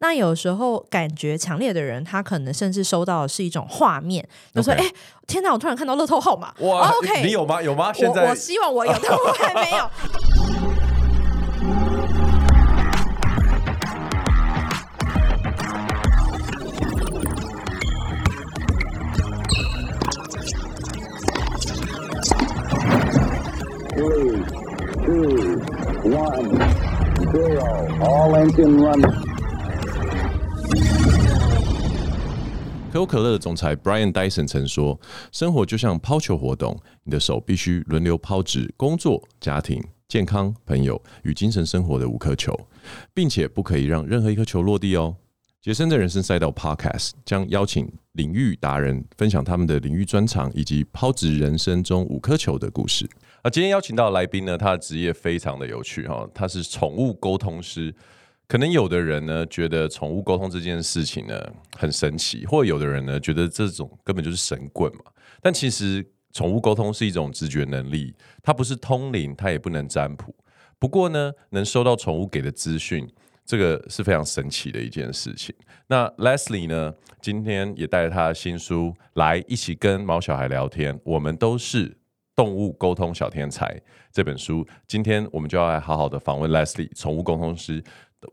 那有时候感觉强烈的人，他可能甚至收到的是一种画面，就说：“哎、okay. 欸，天哪！我突然看到乐透号码。”哇，OK，你有吗？有吗？现在我，我希望我有，但我还没有。可口可乐的总裁 Brian Dyson 曾说：“生活就像抛球活动，你的手必须轮流抛掷工作、家庭、健康、朋友与精神生活的五颗球，并且不可以让任何一颗球落地哦。”杰森的人生赛道 Podcast 将邀请领域达人分享他们的领域专长以及抛掷人生中五颗球的故事。啊，今天邀请到来宾呢，他的职业非常的有趣哈，他是宠物沟通师。可能有的人呢觉得宠物沟通这件事情呢很神奇，或有的人呢觉得这种根本就是神棍嘛。但其实宠物沟通是一种直觉能力，它不是通灵，它也不能占卜。不过呢，能收到宠物给的资讯。这个是非常神奇的一件事情。那 Leslie 呢，今天也带着他的新书来一起跟毛小孩聊天。我们都是动物沟通小天才这本书，今天我们就要来好好的访问 Leslie，宠物沟通师，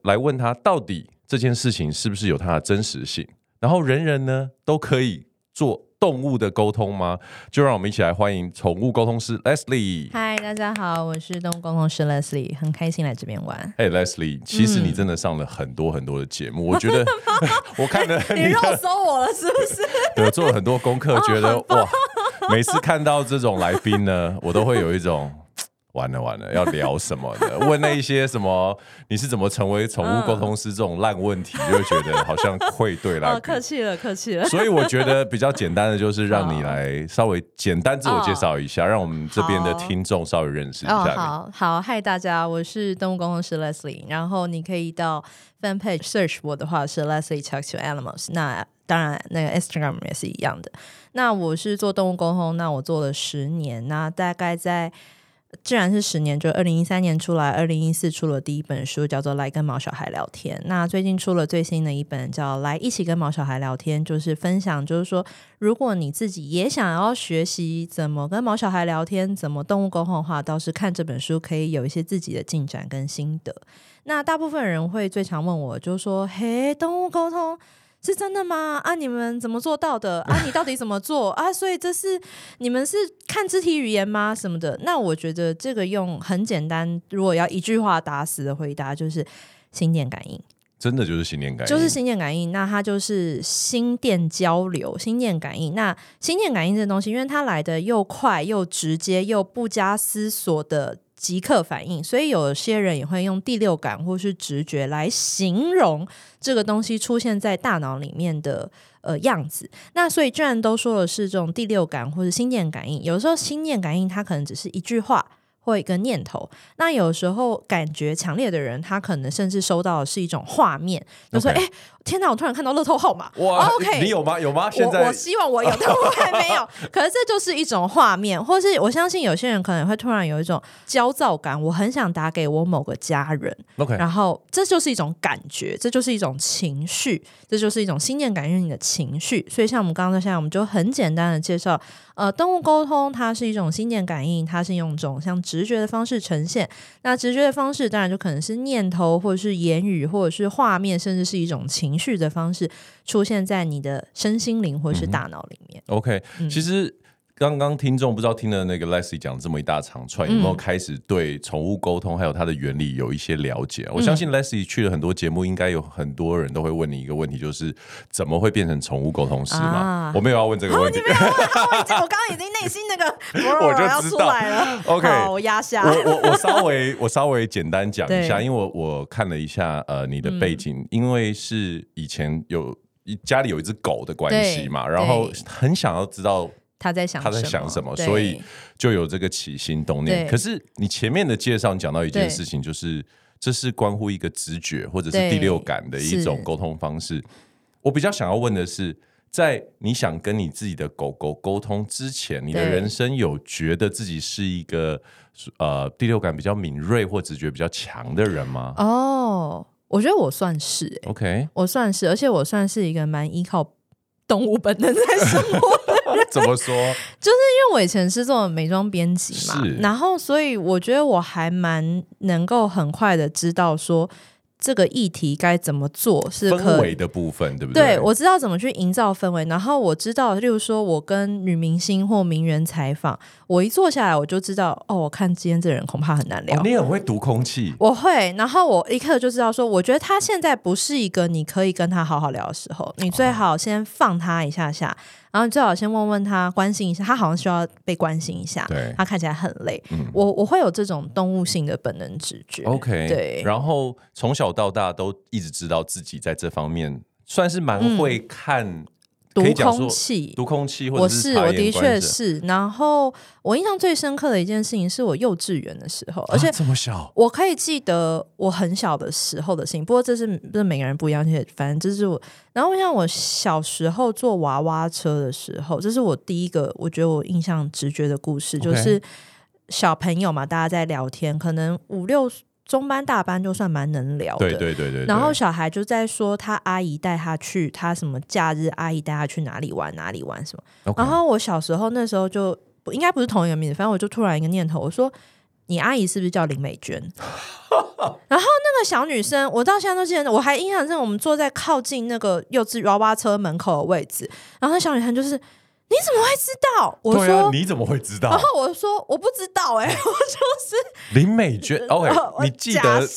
来问他到底这件事情是不是有它的真实性？然后人人呢都可以做。动物的沟通吗？就让我们一起来欢迎宠物沟通师 Leslie。嗨，大家好，我是动物沟通师 Leslie，很开心来这边玩。嘿、hey，Leslie，其实你真的上了很多很多的节目，嗯、我觉得 我看了你，你肉搜我了是不是？对，做了很多功课，觉得哇，每次看到这种来宾呢，我都会有一种。完了完了，要聊什么的？问那一些什么？你是怎么成为宠物沟通师这种烂问题，就会觉得好像愧对了。客气了，客气了。所以我觉得比较简单的就是让你来稍微简单自我介绍一下，哦、让我们这边的听众稍微认识一下。哦、好好，嗨，大家，我是动物沟通师 Leslie。然后你可以到 Fan Page Search 我的话是 Leslie Talk to Animals。那当然，那个 Instagram 也是一样的。那我是做动物沟通，那我做了十年，那大概在。既然是十年，就二零一三年出来，二零一四出了第一本书，叫做《来跟毛小孩聊天》。那最近出了最新的一本，叫《来一起跟毛小孩聊天》，就是分享，就是说，如果你自己也想要学习怎么跟毛小孩聊天，怎么动物沟通的话，倒是看这本书可以有一些自己的进展跟心得。那大部分人会最常问我，就是说，嘿，动物沟通。是真的吗？啊，你们怎么做到的？啊，你到底怎么做啊？所以这是你们是看肢体语言吗？什么的？那我觉得这个用很简单，如果要一句话打死的回答，就是心电感应。真的就是心电感应，就是心电感应。那它就是心电交流，心电感应。那心电感应这东西，因为它来的又快又直接又不加思索的。即刻反应，所以有些人也会用第六感或是直觉来形容这个东西出现在大脑里面的呃样子。那所以，居然都说的是这种第六感或是心电感应。有时候心电感应它可能只是一句话。或一个念头，那有时候感觉强烈的人，他可能甚至收到的是一种画面，就说：“哎、okay. 欸，天哪！我突然看到乐透号码。”哇，OK，你有吗？有吗？现在我，我希望我有，但我还没有。可是这就是一种画面，或是我相信有些人可能会突然有一种焦躁感，我很想打给我某个家人。OK，然后这就是一种感觉，这就是一种情绪，这就是一种心电感应你的情绪。所以像我们刚刚现在，我们就很简单的介绍。呃，动物沟通它是一种心电感应，它是用一种像直觉的方式呈现。那直觉的方式当然就可能是念头，或者是言语，或者是画面，甚至是一种情绪的方式出现在你的身心灵或是大脑里面。嗯、OK，、嗯、其实。刚刚听众不知道听了那个 Leslie 讲这么一大长串，有没有开始对宠物沟通还有它的原理有一些了解？嗯、我相信 Leslie 去了很多节目，应该有很多人都会问你一个问题，就是怎么会变成宠物沟通师嘛、啊？我没有要问这个问题，哦、我刚刚已经内心那个 我就知道了。OK，我压下。我我我稍微 我稍微简单讲一下，因为我我看了一下呃你的背景、嗯，因为是以前有家里有一只狗的关系嘛，然后很想要知道。他在想他在想什么，所以就有这个起心动念。可是你前面的介绍，讲到一件事情，就是这是关乎一个直觉或者是第六感的一种沟通方式。我比较想要问的是，在你想跟你自己的狗狗沟通之前，你的人生有觉得自己是一个呃第六感比较敏锐或直觉比较强的人吗？哦。我觉得我算是、欸、OK，我算是，而且我算是一个蛮依靠动物本能在生活。怎么说？就是因为我以前是做美妆编辑嘛，然后所以我觉得我还蛮能够很快的知道说。这个议题该怎么做是可氛围的部分，对不对？对，我知道怎么去营造氛围，然后我知道，例如说，我跟女明星或名媛采访，我一坐下来我就知道，哦，我看今天这人恐怕很难聊。哦，你很会读空气，我会，然后我一刻就知道说，我觉得他现在不是一个你可以跟他好好聊的时候，你最好先放他一下下。哦然后你最好先问问他，关心一下，他好像需要被关心一下。对，他看起来很累。嗯、我我会有这种动物性的本能直觉。OK，对。然后从小到大都一直知道自己在这方面算是蛮会看。嗯读空气，读空气，或者是我是我的确是。然后我印象最深刻的一件事情是我幼稚园的时候，而且这么小，我可以记得我很小的时候的事情。不过这是不是每个人不一样，而且反正这是我。然后像我小时候坐娃娃车的时候，这是我第一个我觉得我印象直觉的故事，就是小朋友嘛，大家在聊天，可能五六。中班大班就算蛮能聊的，对对对对。然后小孩就在说他阿姨带他去，他什么假日阿姨带他去哪里玩哪里玩什么。然后我小时候那时候就应该不是同一个名字，反正我就突然一个念头，我说你阿姨是不是叫林美娟？然后那个小女生，我到现在都记得，我还印象中我们坐在靠近那个幼稚娃娃车门口的位置，然后那小女生就是。你怎么会知道？我说、啊、你怎么会知道？然后我说我不知道哎、欸，我就是林美娟。OK，你记得？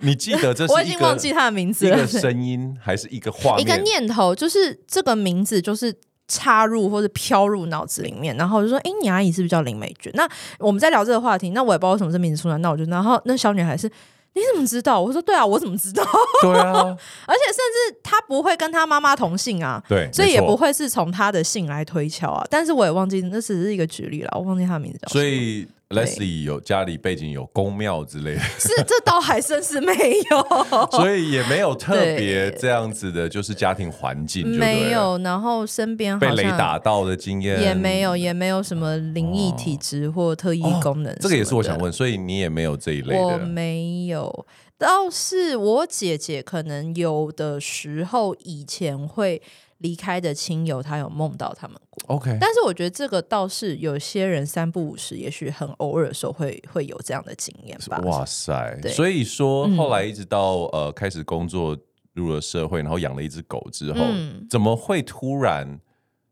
你记得这是一个？我已经忘记他的名字了。一个声音还是一个画面？一个念头，就是这个名字就是插入或者飘入脑子里面，然后我就说：“哎，你阿姨是不是叫林美娟？”那我们在聊这个话题，那我也不知道为什么这名字出来，那我就然后那小女孩是。你怎么知道？我说对啊，我怎么知道？对啊，而且甚至他不会跟他妈妈同姓啊，对，所以也不会是从他的姓来推敲啊。但是我也忘记，那只是一个举例了，我忘记他的名字叫什么。所以 Leslie 有家里背景有宫庙之类的，是这倒还真是没有，所以也没有特别这样子的，就是家庭环境没有，然后身边被雷打到的经验。也没有，也没有什么灵异体质或特异功能、哦哦。这个也是我想问，所以你也没有这一类的，我没有。倒是我姐姐可能有的时候以前会离开的亲友，他有梦到他们过。OK，但是我觉得这个倒是有些人三不五时，也许很偶尔的时候会会有这样的经验吧。哇塞！所以说后来一直到、嗯、呃开始工作入了社会，然后养了一只狗之后、嗯，怎么会突然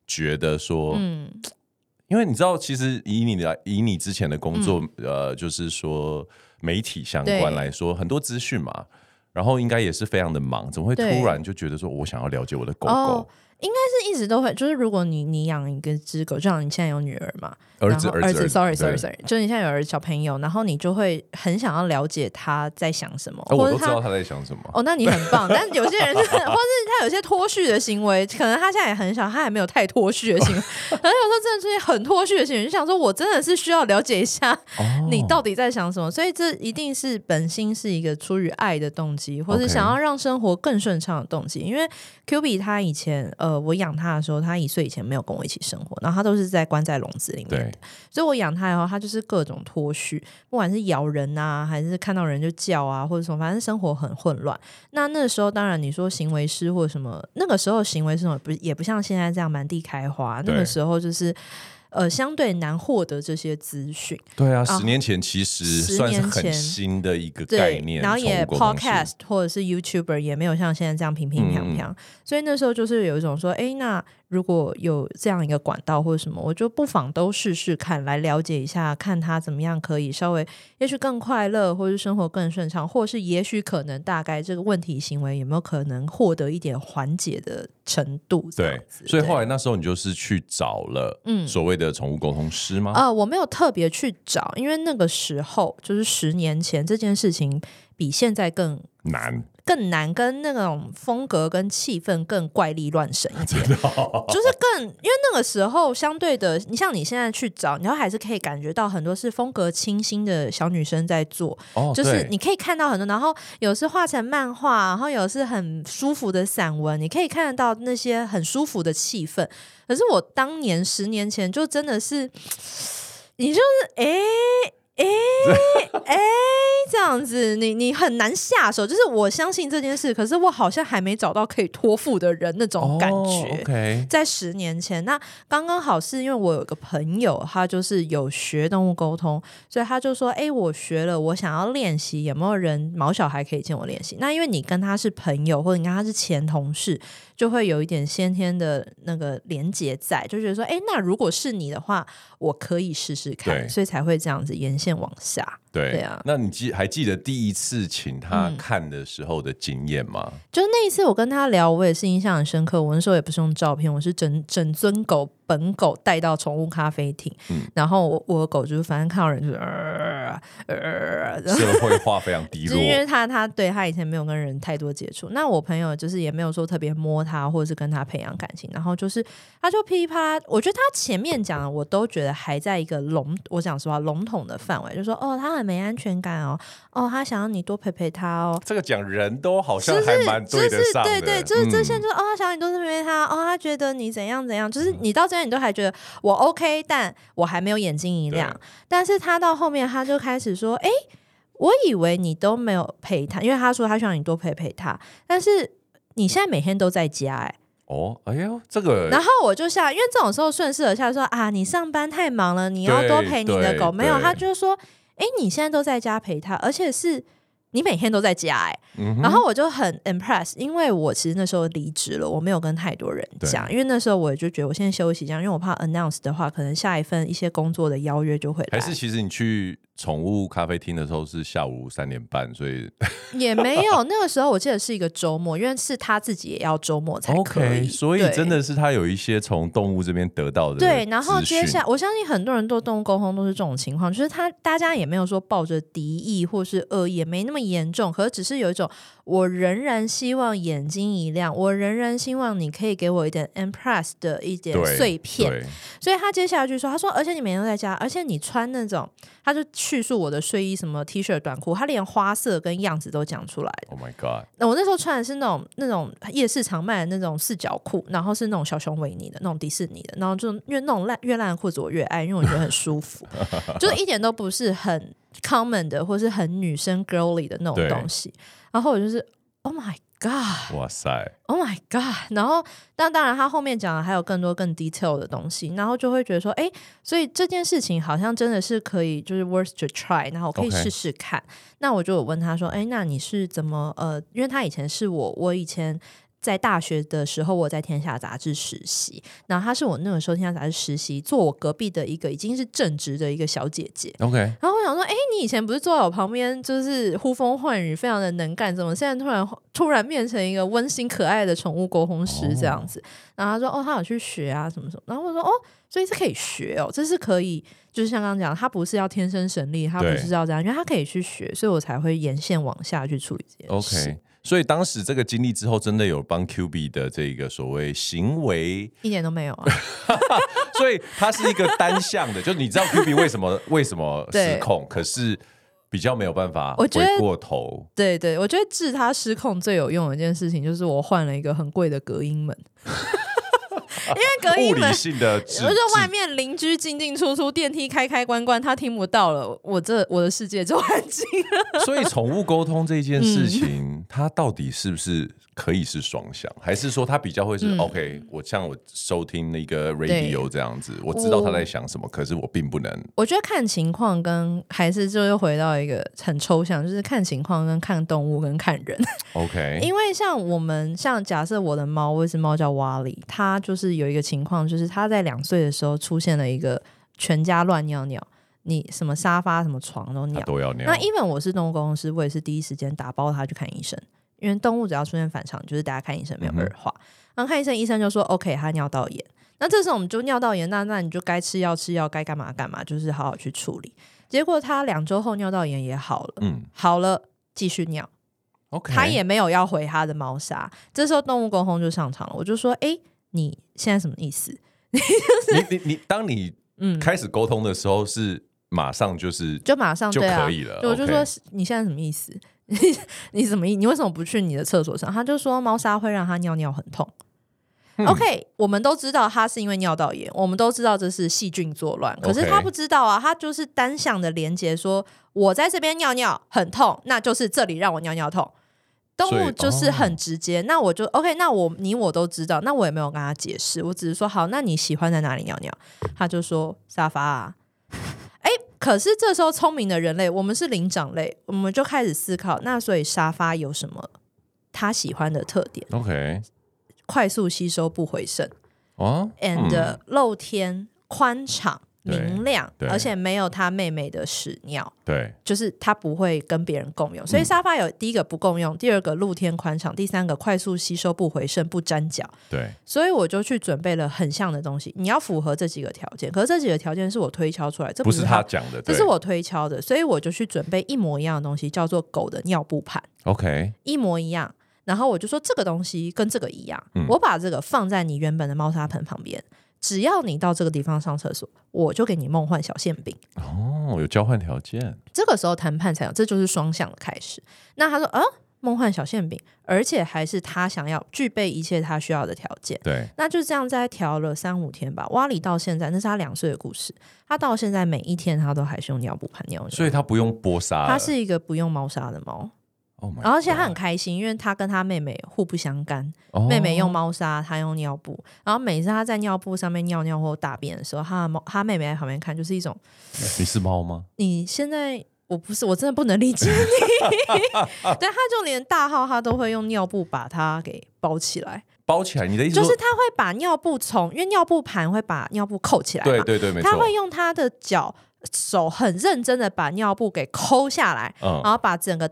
觉得说？嗯，因为你知道，其实以你的以你之前的工作，嗯、呃，就是说。媒体相关来说，很多资讯嘛，然后应该也是非常的忙，怎么会突然就觉得说我想要了解我的狗狗？哦，应该是一直都会，就是如果你你养一个只狗，就像你现在有女儿嘛。儿子，儿子，sorry，sorry，sorry，sorry, sorry, 就是你现在有儿子小朋友，然后你就会很想要了解他在想什么，哦、或者我都知道他在想什么。哦，那你很棒。但有些人，就是，或是他有些脱序的行为，可能他现在也很小，他还没有太脱序的行为。可能有时候真的出现很脱序的行为，就想说，我真的是需要了解一下 你到底在想什么。哦、所以这一定是本心是一个出于爱的动机，或是想要让生活更顺畅的动机。因为 Q B 他以前，呃，我养他的时候，他一岁以前没有跟我一起生活，然后他都是在关在笼子里面的，所以我养。它以后，它就是各种脱序，不管是咬人啊，还是看到人就叫啊，或者什么，反正生活很混乱。那那个时候，当然你说行为师或者什么，那个时候行为师什么不也不像现在这样满地开花。那个时候就是。呃，相对难获得这些资讯。对啊，十年前其实算是很新的一个概念，然后也 Podcast 或者是 YouTuber 也没有像现在这样平平平平，所以那时候就是有一种说，哎，那如果有这样一个管道或者什么，我就不妨都试试看，来了解一下，看他怎么样可以稍微，也许更快乐，或是生活更顺畅，或是也许可能大概这个问题行为有没有可能获得一点缓解的程度？对，所以后来那时候你就是去找了，嗯，所谓的。的宠物沟通师吗？呃，我没有特别去找，因为那个时候就是十年前，这件事情比现在更难。更难跟那种风格跟气氛更怪力乱神一点，就是更因为那个时候相对的，你像你现在去找，你还是可以感觉到很多是风格清新的小女生在做，就是你可以看到很多，然后有时画成漫画，然后有是很舒服的散文，你可以看得到那些很舒服的气氛。可是我当年十年前就真的是，你就是哎。哎哎。这样子，你你很难下手。就是我相信这件事，可是我好像还没找到可以托付的人那种感觉。Oh, okay. 在十年前，那刚刚好是因为我有个朋友，他就是有学动物沟通，所以他就说：“哎，我学了，我想要练习，有没有人毛小孩可以请我练习？”那因为你跟他是朋友，或者你跟他是前同事，就会有一点先天的那个连结在，就觉得说：“哎，那如果是你的话，我可以试试看。”所以才会这样子沿线往下。对，对啊，那你记还记得第一次请他看的时候的经验吗？嗯，就那一次我跟他聊，我也是印象很深刻。我那时候也不是用照片，我是整整尊狗。本狗带到宠物咖啡厅，嗯、然后我我的狗就是反正看到人就是呃呃，社会化非常低落，因为他他对他以前没有跟人太多接触。那我朋友就是也没有说特别摸他，或者是跟他培养感情。然后就是他就噼里啪啦，我觉得他前面讲的我都觉得还在一个笼，我讲实话笼统的范围，就说哦他很没安全感哦，哦他想要你多陪陪他哦。这个讲人都好像还蛮对得上的，对对，就是这些就是哦他想要你多陪陪他，哦他觉得你怎样怎样，就是你到这。你都还觉得我 OK，但我还没有眼睛一亮。但是他到后面他就开始说：“哎，我以为你都没有陪他，因为他说他希望你多陪陪他。但是你现在每天都在家，哎，哦，哎呦，这个。然后我就想，因为这种时候顺势而下说啊，你上班太忙了，你要多陪你的狗。没有，他就说：哎，你现在都在家陪他，而且是。”你每天都在家哎、欸，嗯、然后我就很 impress，因为我其实那时候离职了，我没有跟太多人讲，因为那时候我就觉得我现在休息这样，因为我怕 announce 的话，可能下一份一些工作的邀约就会来。还是其实你去。宠物咖啡厅的时候是下午三点半，所以 也没有那个时候，我记得是一个周末，因为是他自己也要周末才可以。Okay, 所以真的是他有一些从动物这边得到的。对，然后接下来我相信很多人做动物沟通都是这种情况，就是他大家也没有说抱着敌意或是恶意，也没那么严重，可是只是有一种我仍然希望眼睛一亮，我仍然希望你可以给我一点 impress 的一点碎片。所以他接下来就说，他说，而且你每天都在家，而且你穿那种。他就叙述我的睡衣什么 T 恤短裤，他连花色跟样子都讲出来。Oh my god！那我那时候穿的是那种那种夜市常卖的那种四角裤，然后是那种小熊维尼的那种迪士尼的，然后就因为那种烂越烂的裤子我越爱，因为我觉得很舒服，就一点都不是很 common 的或是很女生 girly 的那种东西。然后我就是 Oh my。God，哇塞！Oh my God！然后，但当然，他后面讲的还有更多更 detail 的东西，然后就会觉得说，哎，所以这件事情好像真的是可以，就是 worth to try，然后我可以试试看。那我就有问他说，哎，那你是怎么呃？因为他以前是我，我以前。在大学的时候，我在天下杂志实习，然后她是我那个时候天下杂志实习，坐我隔壁的一个已经是正职的一个小姐姐。OK，然后我想说，哎，你以前不是坐在我旁边，就是呼风唤雨，非常的能干，怎么现在突然突然变成一个温馨可爱的宠物沟通师这样子？Oh. 然后她说，哦，她有去学啊，什么什么。然后我说，哦，所以是可以学哦，这是可以，就是像刚刚讲，她不是要天生神力，她不是要这样，因为她可以去学，所以我才会沿线往下去处理这件事。OK。所以当时这个经历之后，真的有帮 QB 的这个所谓行为一点都没有啊。所以它是一个单向的，就你知道 QB 为什么为什么失控，可是比较没有办法回过头。对对，我觉得治他失控最有用的一件事情，就是我换了一个很贵的隔音门。因为隔音门，我就外面邻居进进出出，电梯开开关关，他听不到了，我这我的世界就安静了。所以宠物沟通这件事情，它到底是不是？可以是双向，还是说他比较会是、嗯、OK？我像我收听那个 radio 这样子，我知道他在想什么，可是我并不能。我觉得看情况跟还是就又回到一个很抽象，就是看情况跟看动物跟看人。OK，因为像我们像假设我的猫，我有只猫叫瓦里，它就是有一个情况，就是它在两岁的时候出现了一个全家乱尿尿，你什么沙发什么床都尿都要尿。那因为我是动物公司，我也是第一时间打包它去看医生。因为动物只要出现反常，就是大家看医生没有二话。然后、看医生，医生就说 OK，他尿道炎。那这时候我们就尿道炎，那那你就该吃药吃药，该干嘛干嘛，就是好好去处理。结果他两周后尿道炎也好了，嗯，好了，继续尿。OK，他也没有要回他的猫砂。这时候动物沟通就上场了，我就说：哎，你现在什么意思？你你你，当你嗯开始沟通的时候，是马上就是就马上就可以了。对啊、我就说你现在什么意思？你你怎么意？你为什么不去你的厕所上？他就说猫砂会让他尿尿很痛。嗯、OK，我们都知道他是因为尿道炎，我们都知道这是细菌作乱，可是他不知道啊，他就是单向的连接，说我在这边尿尿很痛，那就是这里让我尿尿痛。动物就是很直接，哦、那我就 OK，那我你我都知道，那我也没有跟他解释，我只是说好，那你喜欢在哪里尿尿？他就说沙发啊。哎，可是这时候聪明的人类，我们是灵长类，我们就开始思考，那所以沙发有什么他喜欢的特点？OK，快速吸收不回渗哦，and 露天宽敞。明亮，而且没有他妹妹的屎尿，对，就是他不会跟别人共用，所以沙发有第一个不共用，第二个露天宽敞，第三个快速吸收不回渗不沾脚，对，所以我就去准备了很像的东西，你要符合这几个条件，可是这几个条件是我推敲出来，这不是他讲的，这是我推敲的，所以我就去准备一模一样的东西，叫做狗的尿布盘，OK，一模一样，然后我就说这个东西跟这个一样，嗯、我把这个放在你原本的猫砂盆旁边。只要你到这个地方上厕所，我就给你梦幻小馅饼。哦，有交换条件，这个时候谈判才有，这就是双向的开始。那他说，啊，梦幻小馅饼，而且还是他想要具备一切他需要的条件。对，那就这样再调了三五天吧。瓦里到现在，那是他两岁的故事，他到现在每一天他都还是用尿布盘尿尿，所以他不用剥沙，他是一个不用猫砂的猫。Oh、而且他很开心，因为他跟他妹妹互不相干。Oh. 妹妹用猫砂，他用尿布。然后每次他在尿布上面尿尿或大便的时候，他的猫，他妹妹在旁边看，就是一种。你是猫吗？你现在我不是，我真的不能理解你。对，他就连大号他都会用尿布把它给包起来。包起来，你的意思就是他会把尿布从，因为尿布盘会把尿布扣起来。对对对，没错。他会用他的脚手很认真的把尿布给抠下来，嗯、然后把整个。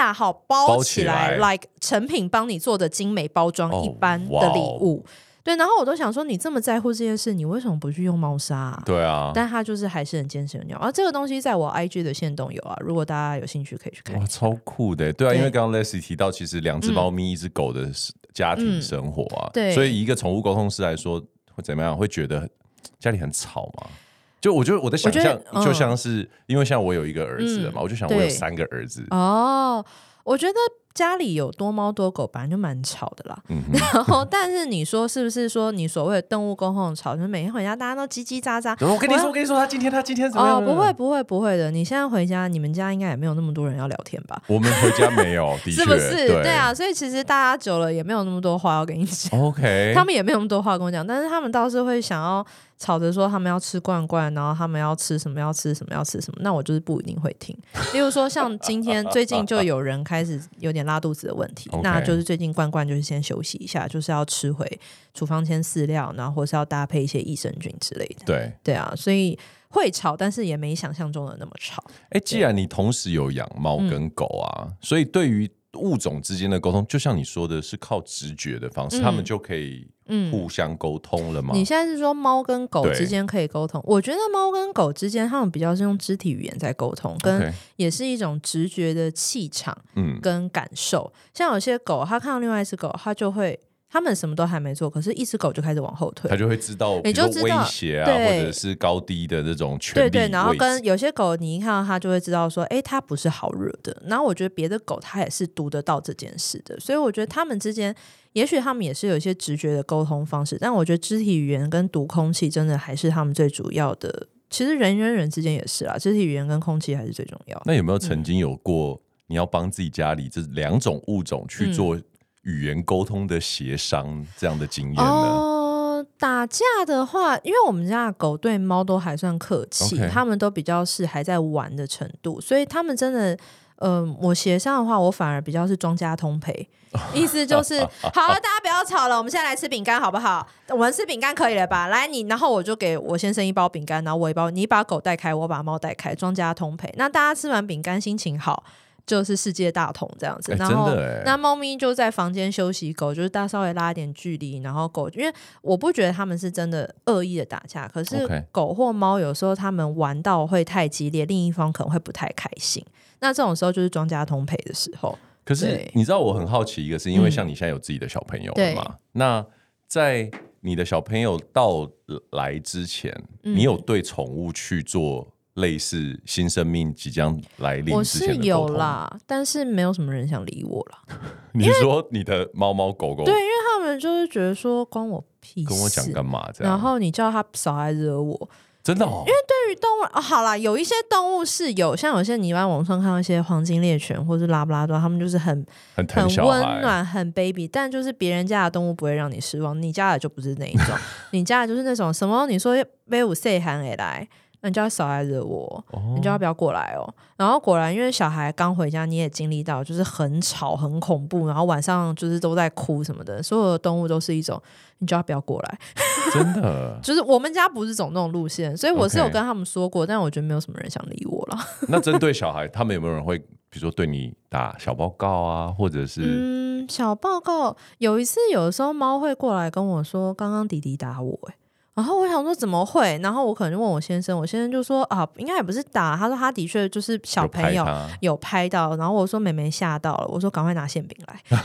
大号包起来，包起来，like 成品帮你做的精美包装一般的礼物，哦、对。然后我都想说，你这么在乎这件事，你为什么不去用猫砂、啊？对啊，但他就是还是很坚持用尿。而、啊、这个东西在我 IG 的线动有啊，如果大家有兴趣可以去看。哇，超酷的，对啊，对因为刚刚 Leslie 提到，其实两只猫咪、一只狗的家庭生活啊，嗯、对，所以以一个宠物沟通师来说，会怎么样？会觉得家里很吵吗？就我觉得我的想象就像是，因为像我有一个儿子嘛，嗯、我就想我有三个儿子。哦，我觉得家里有多猫多狗本来就蛮吵的啦。嗯、然后，但是你说是不是说你所谓的动物沟通吵，就是每天回家大家都叽叽喳喳？我跟你说，我跟你说，他今天他今天怎么样？哦，不会不会不会的。你现在回家，你们家应该也没有那么多人要聊天吧？我们回家没有，的确，是不是？对，对啊，所以其实大家久了也没有那么多话要跟你讲。OK，他们也没有那么多话跟我讲，但是他们倒是会想要。吵着说他们要吃罐罐，然后他们要吃什么要吃什么要吃什么，那我就是不一定会听。例如说像今天最近就有人开始有点拉肚子的问题，那就是最近罐罐就是先休息一下，就是要吃回处方签饲料，然后或是要搭配一些益生菌之类的。对对啊，所以会吵，但是也没想象中的那么吵。哎、欸，既然你同时有养猫跟狗啊，嗯、所以对于物种之间的沟通，就像你说的是靠直觉的方式，嗯、他们就可以。互相沟通了吗？你现在是说猫跟狗之间可以沟通？我觉得猫跟狗之间，他们比较是用肢体语言在沟通，跟也是一种直觉的气场，嗯，跟感受。嗯、像有些狗，它看到另外一只狗，它就会。他们什么都还没做，可是，一只狗就开始往后退，它就会知道，你就知道威胁啊，或者是高低的这种权利。对对，然后跟有些狗，你一看到它就会知道说，哎，它不是好惹的。然后我觉得别的狗它也是读得到这件事的，所以我觉得他们之间，也许他们也是有一些直觉的沟通方式。但我觉得肢体语言跟读空气真的还是他们最主要的。其实人跟人之间也是啊，肢体语言跟空气还是最重要。那有没有曾经有过你要帮自己家里这两种物种去做、嗯？语言沟通的协商这样的经验呢？哦，打架的话，因为我们家的狗对猫都还算客气.他们都比较是还在玩的程度，所以他们真的，嗯、呃，我协商的话，我反而比较是庄家通赔，意思就是，好了，大家不要吵了，我们现在来吃饼干好不好？我们吃饼干可以了吧？来，你，然后我就给我先生一包饼干，然后我一包，你把狗带开，我把猫带开，庄家通赔。那大家吃完饼干，心情好。就是世界大同这样子，然后那猫咪就在房间休息，狗就是大稍微拉一点距离，然后狗因为我不觉得他们是真的恶意的打架，可是狗或猫有时候他们玩到会太激烈，另一方可能会不太开心，那这种时候就是庄家通赔的时候。可是你知道我很好奇一个是因为像你现在有自己的小朋友了嘛？那在你的小朋友到来之前，你有对宠物去做类似新生命即将来临？我是有啦，但是没有什么人想理我了。你说你的猫猫狗狗？对，因为他们就是觉得说关我屁事，跟我讲干嘛这样？然后你叫他少来惹我。真的哦，因为对于动物哦，好啦，有一些动物是有，像有些你在网上看到一些黄金猎犬或是拉布拉多，他们就是很很很温暖、很 baby，但就是别人家的动物不会让你失望，你家的就不是那一种，你家的就是那种什么，你说威武细汉而来。那你就要少来惹我，哦、你就要不要过来哦。然后果然，因为小孩刚回家，你也经历到，就是很吵、很恐怖，然后晚上就是都在哭什么的。所有的动物都是一种，你就要不要过来？真的，就是我们家不是走那种路线，所以我是有跟他们说过但我觉得没有什么人想理我了。那针对小孩，他们有没有人会，比如说对你打小报告啊，或者是嗯，小报告？有一次，有的时候猫会过来跟我说，刚刚弟弟打我、欸，然后我想说怎么会？然后我可能就问我先生，我先生就说啊，应该也不是打。他说他的确就是小朋友有拍，到。然后我说妹妹吓到了，我说赶快拿馅饼来。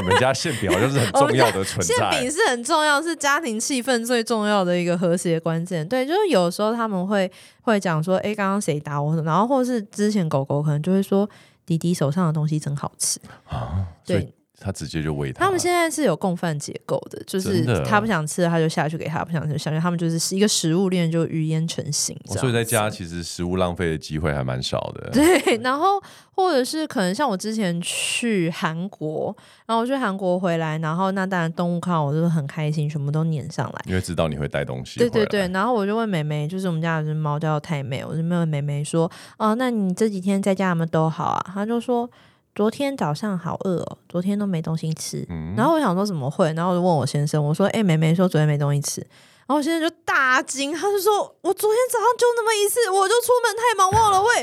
你们家馅饼好像是很 重要的存在。馅饼是很重要，是家庭气氛最重要的一个和谐关键。对，就是有时候他们会会讲说，哎，刚刚谁打我？然后或是之前狗狗可能就会说，弟弟手上的东西真好吃啊。对。他直接就喂他。他们现在是有共犯结构的，就是他不想吃，他就下去给他；不想吃，就下去。他们就是一个食物链，就鱼焉成形。所以在家其实食物浪费的机会还蛮少的。对，然后或者是可能像我之前去韩国，然后我去韩国回来，然后那当然动物看我就是很开心，全部都撵上来，因为知道你会带东西。对对对，然后我就问妹妹，就是我们家有只猫叫太妹，我就问妹妹说：“哦，那你这几天在家有没有都好啊？”她就说。昨天早上好饿哦，昨天都没东西吃。嗯、然后我想说怎么会？然后我就问我先生，我说：“哎、欸，妹妹说昨天没东西吃。”然后我先生就大惊，他就说：“我昨天早上就那么一次，我就出门太忙忘了喂，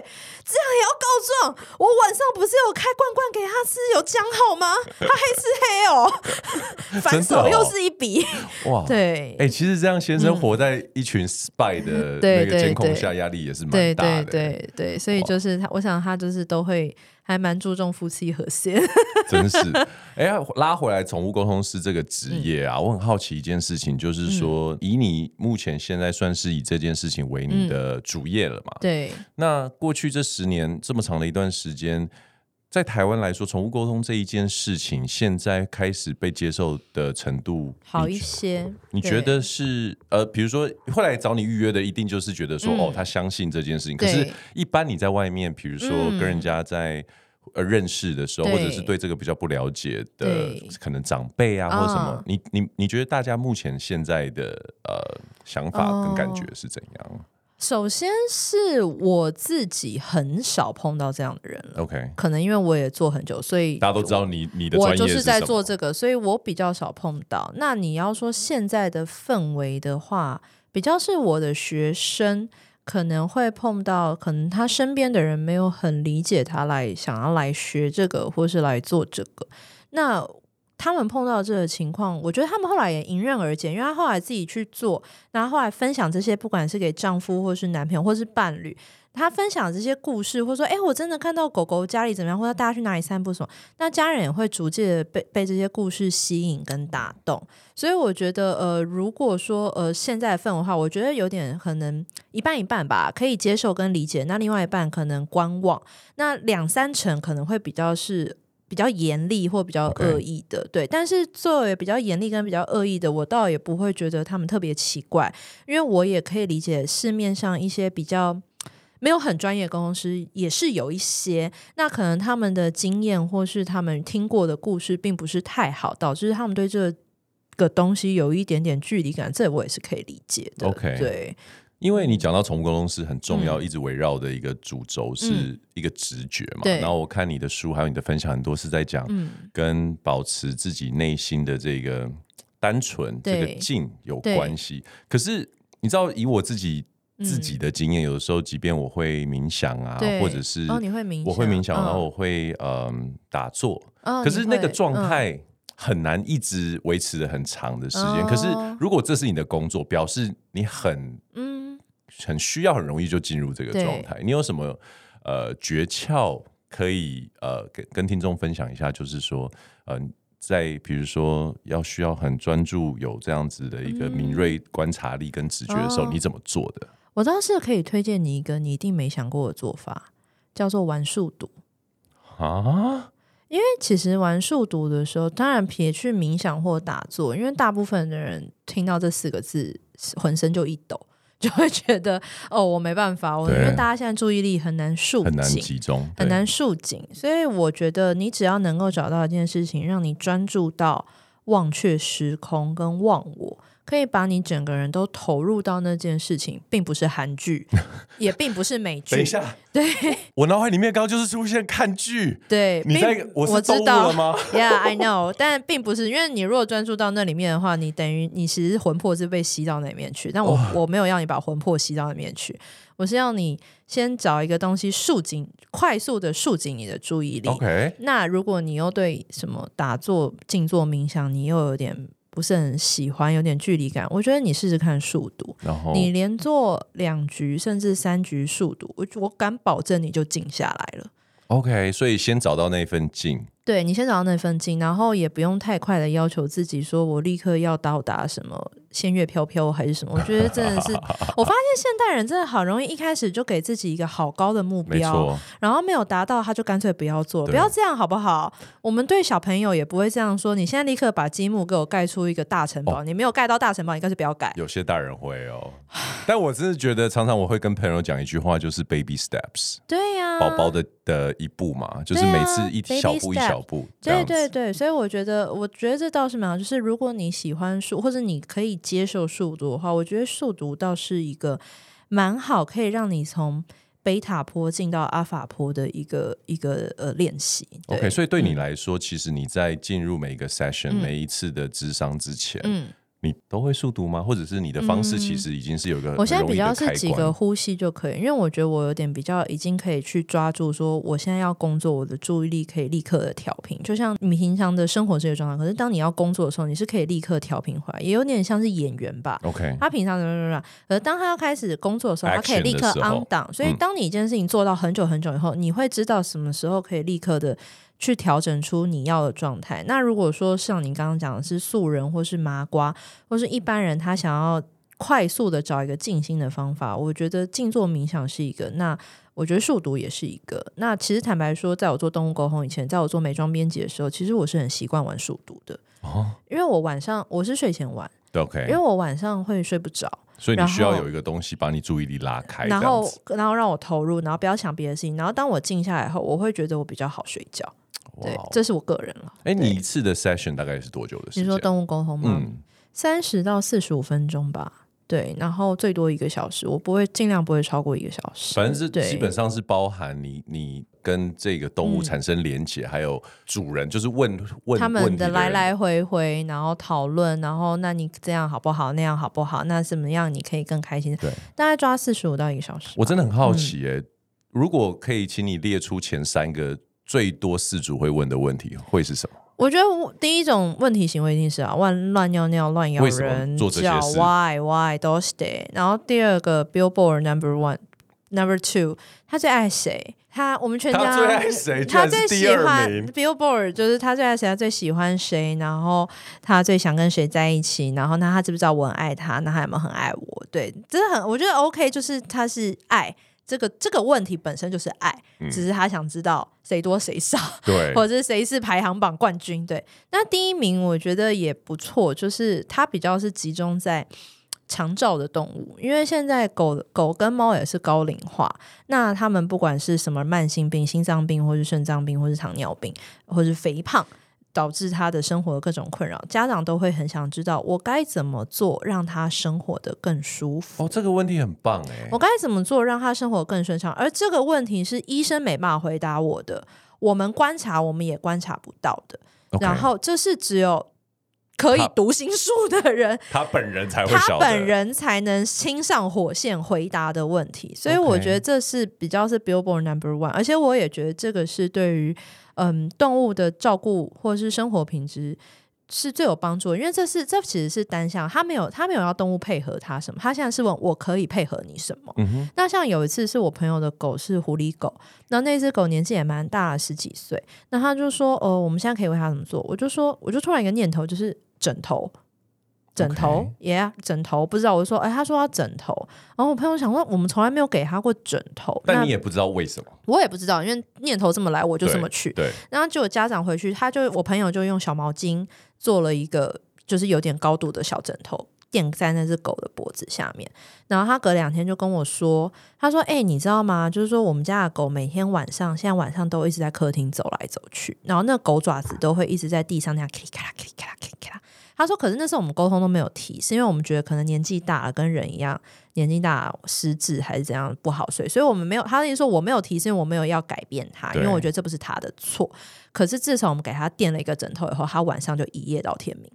这样也要告状？我晚上不是有开罐罐给他吃，有讲好吗？他黑吃黑哦，反手又是一笔。哦、哇，对，哎、欸，其实这样先生活在一群 spy 的那个监控下，压力也是蛮大的。对对对，对，对，所以就是他，我想他就是都会。还蛮注重夫妻和谐，真是。哎、欸，拉回来宠物沟通师这个职业啊，嗯、我很好奇一件事情，就是说，嗯、以你目前现在算是以这件事情为你的主业了嘛？嗯、对。那过去这十年这么长的一段时间，在台湾来说，宠物沟通这一件事情，现在开始被接受的程度好一些。你觉得是呃，比如说后来找你预约的，一定就是觉得说，嗯、哦，他相信这件事情。可是，一般你在外面，比如说跟人家在。呃，认识的时候，对或者是对这个比较不了解的可能长辈啊，或者什么，哦、你你你觉得大家目前现在的呃想法跟感觉是怎样？哦、首先是我自己很少碰到这样的人了，OK，可能因为我也做很久，所以大家都知道你你的专业我就是在做这个，所以我比较少碰到。那你要说现在的氛围的话，比较是我的学生。可能会碰到，可能他身边的人没有很理解他来想要来学这个，或是来做这个。那他们碰到这个情况，我觉得他们后来也迎刃而解，因为他后来自己去做，然后后来分享这些，不管是给丈夫，或是男朋友，或是伴侣。他分享这些故事，或说，哎，我真的看到狗狗家里怎么样，或者大家去哪里散步什么，那家人也会逐渐被被这些故事吸引跟打动。所以我觉得，呃，如果说呃现在的氛围的话，我觉得有点可能一半一半吧，可以接受跟理解。那另外一半可能观望，那两三成可能会比较是比较严厉或比较恶意的.对。但是作为比较严厉跟比较恶意的，我倒也不会觉得他们特别奇怪，因为我也可以理解市面上一些比较。没有很专业的沟通师也是有一些，那可能他们的经验或是他们听过的故事并不是太好，导致他们对这个东西有一点点距离感，这我也是可以理解的。OK，对，因为你讲到宠物沟通师很重要，嗯、一直围绕的一个主轴是一个直觉嘛。嗯、然后我看你的书还有你的分享，很多是在讲跟保持自己内心的这个单纯、这个静有关系。可是你知道，以我自己。自己的经验，有的时候，即便我会冥想啊，或者是哦，你会冥，我会冥想，然后我会嗯、呃、打坐，哦、可是那个状态很难一直维持的很长的时间。嗯、可是如果这是你的工作，表示你很嗯很需要，很容易就进入这个状态。你有什么呃诀窍可以呃跟跟听众分享一下？就是说，嗯、呃，在比如说要需要很专注，有这样子的一个敏锐观察力跟直觉的时候，嗯、你怎么做的？我倒是可以推荐你一个你一定没想过的做法，叫做玩数独啊。因为其实玩数独的时候，当然撇去冥想或打坐，因为大部分的人听到这四个字，浑身就一抖，就会觉得哦，我没办法，我因为大家现在注意力很难束紧，很难集中，很难束紧，所以我觉得你只要能够找到一件事情，让你专注到忘却时空跟忘我。可以把你整个人都投入到那件事情，并不是韩剧，也并不是美剧。等一下，对，我脑海里面刚刚就是出现看剧。对，你在我是动物了吗？Yeah，I know，但并不是，因为你如果专注到那里面的话，你等于你其实魂魄是被吸到那里面去。但我、哦、我没有要你把魂魄吸到那里面去，我是要你先找一个东西束紧，快速的束紧你的注意力。OK，那如果你又对什么打坐、静坐、冥想，你又有点。不是很喜欢，有点距离感。我觉得你试试看速度，然后你连做两局甚至三局速度，我我敢保证你就静下来了。OK，所以先找到那份静。对，你先找到那份劲，然后也不用太快的要求自己，说我立刻要到达什么仙乐飘飘还是什么。我觉得真的是，我发现现代人真的好容易一开始就给自己一个好高的目标，然后没有达到他就干脆不要做，不要这样好不好？我们对小朋友也不会这样说。你现在立刻把积木给我盖出一个大城堡，哦，你没有盖到大城堡，你干脆不要盖。有些大人会哦，但我真的觉得常常我会跟朋友讲一句话，就是 baby steps。对呀，啊，宝宝的的一步嘛，就是每次一小步一小步。对对对，所以我觉得，我觉得这倒是蛮好。就是如果你喜欢数，或者你可以接受数独的话，我觉得数独倒是一个蛮好，可以让你从贝塔坡进到阿法坡的一个一个呃练习。OK，所以对你来说，嗯、其实你在进入每一个 session、嗯、每一次的智商之前，嗯。你都会速读吗？或者是你的方式其实已经是有一个、嗯？我现在比较是几个呼吸就可以，因为我觉得我有点比较已经可以去抓住说，我现在要工作，我的注意力可以立刻的调频，就像你平常的生活这个状态。可是当你要工作的时候，你是可以立刻调频回来，也有点像是演员吧。OK，他平常怎么怎么可是当他要开始工作的时候，他可以立刻 on down。所以当你一件事情做到很久很久以后，嗯、你会知道什么时候可以立刻的。去调整出你要的状态。那如果说像你刚刚讲的是素人，或是麻瓜，或是一般人，他想要快速的找一个静心的方法，我觉得静坐冥想是一个。那我觉得数独也是一个。那其实坦白说，在我做动物沟通以前，在我做美妆编辑的时候，其实我是很习惯玩数独的。哦，因为我晚上我是睡前玩，OK，因为我晚上会睡不着，所以你需要有一个东西把你注意力拉开，然后然后让我投入，然后不要想别的事情，然后当我静下来后，我会觉得我比较好睡觉。对，这是我个人了。哎，你一次的 session 大概是多久的时间？你说动物沟通吗？三十到四十五分钟吧。对，然后最多一个小时，我不会尽量不会超过一个小时。反正是基本上是包含你你跟这个动物产生连结，嗯、还有主人就是问问他们的来来回回，然后讨论，然后那你这样好不好？那样好不好？那怎么样你可以更开心？对，大概抓四十五到一个小时。我真的很好奇耶、欸嗯，如果可以，请你列出前三个。最多饲主会问的问题会是什么？我觉得第一种问题行为一定是啊，乱乱尿尿、乱咬人、叫 why why 都是的。然后第二个 Billboard number one number two，他最爱谁？他我们全家他最爱谁？他最喜欢 Billboard，就是他最爱谁？他最喜欢谁？然后他最想跟谁在一起？然后那他知不知道我很爱他？那他有没有很爱我？对，真的很，我觉得 OK，就是他是爱。这个这个问题本身就是爱，嗯，只是他想知道谁多谁少，对，或者是谁是排行榜冠军。对，那第一名我觉得也不错，就是它比较是集中在长照的动物，因为现在狗狗跟猫也是高龄化，那他们不管是什么慢性病、心脏病，或是肾脏病，或是糖尿病，或是肥胖。导致他的生活的各种困扰，家长都会很想知道我该怎么做让他生活的更舒服。哦，这个问题很棒哎！我该怎么做让他生活更顺畅？而这个问题是医生没办法回答我的，我们观察我们也观察不到的。然后这是只有可以读心术的人，他，他本人才会，他本人才能亲上火线回答的问题。所以我觉得这是比较是 Billboard Number One，而且我也觉得这个是对于。嗯，动物的照顾或者是生活品质是最有帮助的，因为这是这其实是单向，他没有他没有要动物配合他什么，他现在是问我可以配合你什么。嗯。那像有一次是我朋友的狗是狐狸狗，那那只狗年纪也蛮大，十几岁，那他就说，哦，我们现在可以为它怎么做？我就说，我就突然一个念头，就是枕头。枕头耶 yeah, 枕头，不知道我就说，哎，他说要枕头，然后我朋友想说，我们从来没有给他过枕头，但你也不知道为什么，我也不知道，因为念头这么来，我就这么去。对，对然后就有家长回去，他就我朋友就用小毛巾做了一个，就是有点高度的小枕头。垫在那只狗的脖子下面，然后他隔两天就跟我说：“他说，哎、欸，你知道吗？就是说我们家的狗每天晚上，现在晚上都一直在客厅走来走去，然后那狗爪子都会一直在地上那样咔啦咔啦咔啦咔啦咔啦。他说，可是那时候我们沟通都没有提，是因为我们觉得可能年纪大了，跟人一样，年纪大失智还是怎样不好睡，所以我们没有。他的意思说我没有提，是因为我没有要改变他，因为我觉得这不是他的错。可是自从我们给他垫了一个枕头以后，他晚上就一夜到天明。”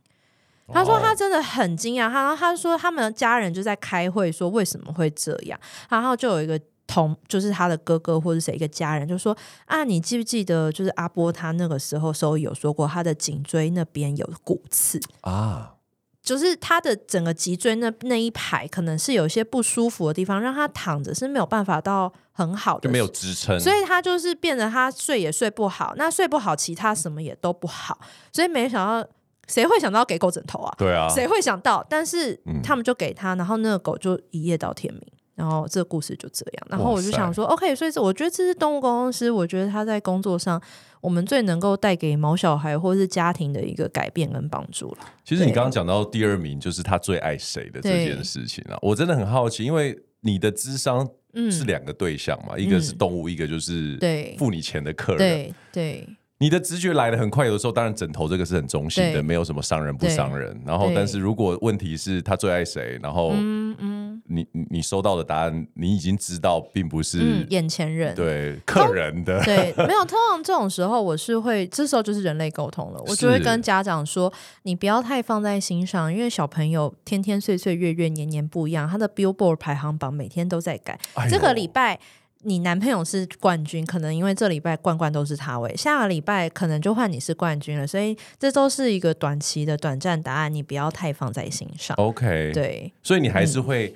他说他真的很惊讶，他他说他们的家人就在开会说为什么会这样，然后就有一个同就是他的哥哥或者谁一个家人就说啊，你记不记得就是阿波他那个时候时候有说过他的颈椎那边有骨刺？啊，就是他的整个脊椎那那一排可能是有些不舒服的地方，让他躺着是没有办法到很好的，就没有支撑，所以他就是变得他睡也睡不好，那睡不好其他什么也都不好，所以没想到。谁会想到给狗枕头啊？对啊，谁会想到？但是他们就给他，然后那个狗就一夜到天明，然后这个故事就这样。然后我就想说，OK，所以我觉得这是动物沟通师，我觉得他在工作上，我们最能够带给毛小孩或是家庭的一个改变跟帮助了。其实你刚刚讲到第二名，就是他最爱谁的这件事情啊，我真的很好奇，因为你的智商是两个对象嘛，嗯、一个是动物，嗯、一个就是付你钱的客人，对对。对你的直觉来的很快，有的时候当然枕头这个是很中性的，对没有什么伤人不伤人。然后，但是如果问题是他最爱谁，然后嗯嗯，你你收到的答案，你已经知道并不是、嗯、眼前人，对客人的，对，没有。通常这种时候，我是会这时候就是人类沟通了，我就会跟家长说，你不要太放在心上，因为小朋友天天岁岁月月年年不一样，他的 Billboard 排行榜每天都在改，这个礼拜。你男朋友是冠军，可能因为这礼拜冠冠都是他位，下个礼拜可能就换你是冠军了，所以这都是一个短期的短暂答案，你不要太放在心上。OK，对，所以你还是会、嗯。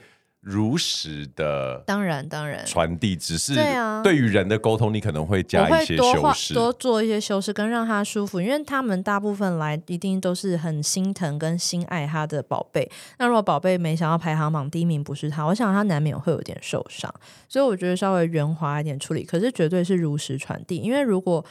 如实的，当然当然传递，只是对于人的沟通，你可能会加一些修饰，多做一些修饰，跟让他舒服。因为他们大部分来一定都是很心疼跟心爱他的宝贝。那如果宝贝没想到排行榜第一名不是他，我想他难免会有点受伤。所以我觉得稍微圆滑一点处理，可是绝对是如实传递。因为如果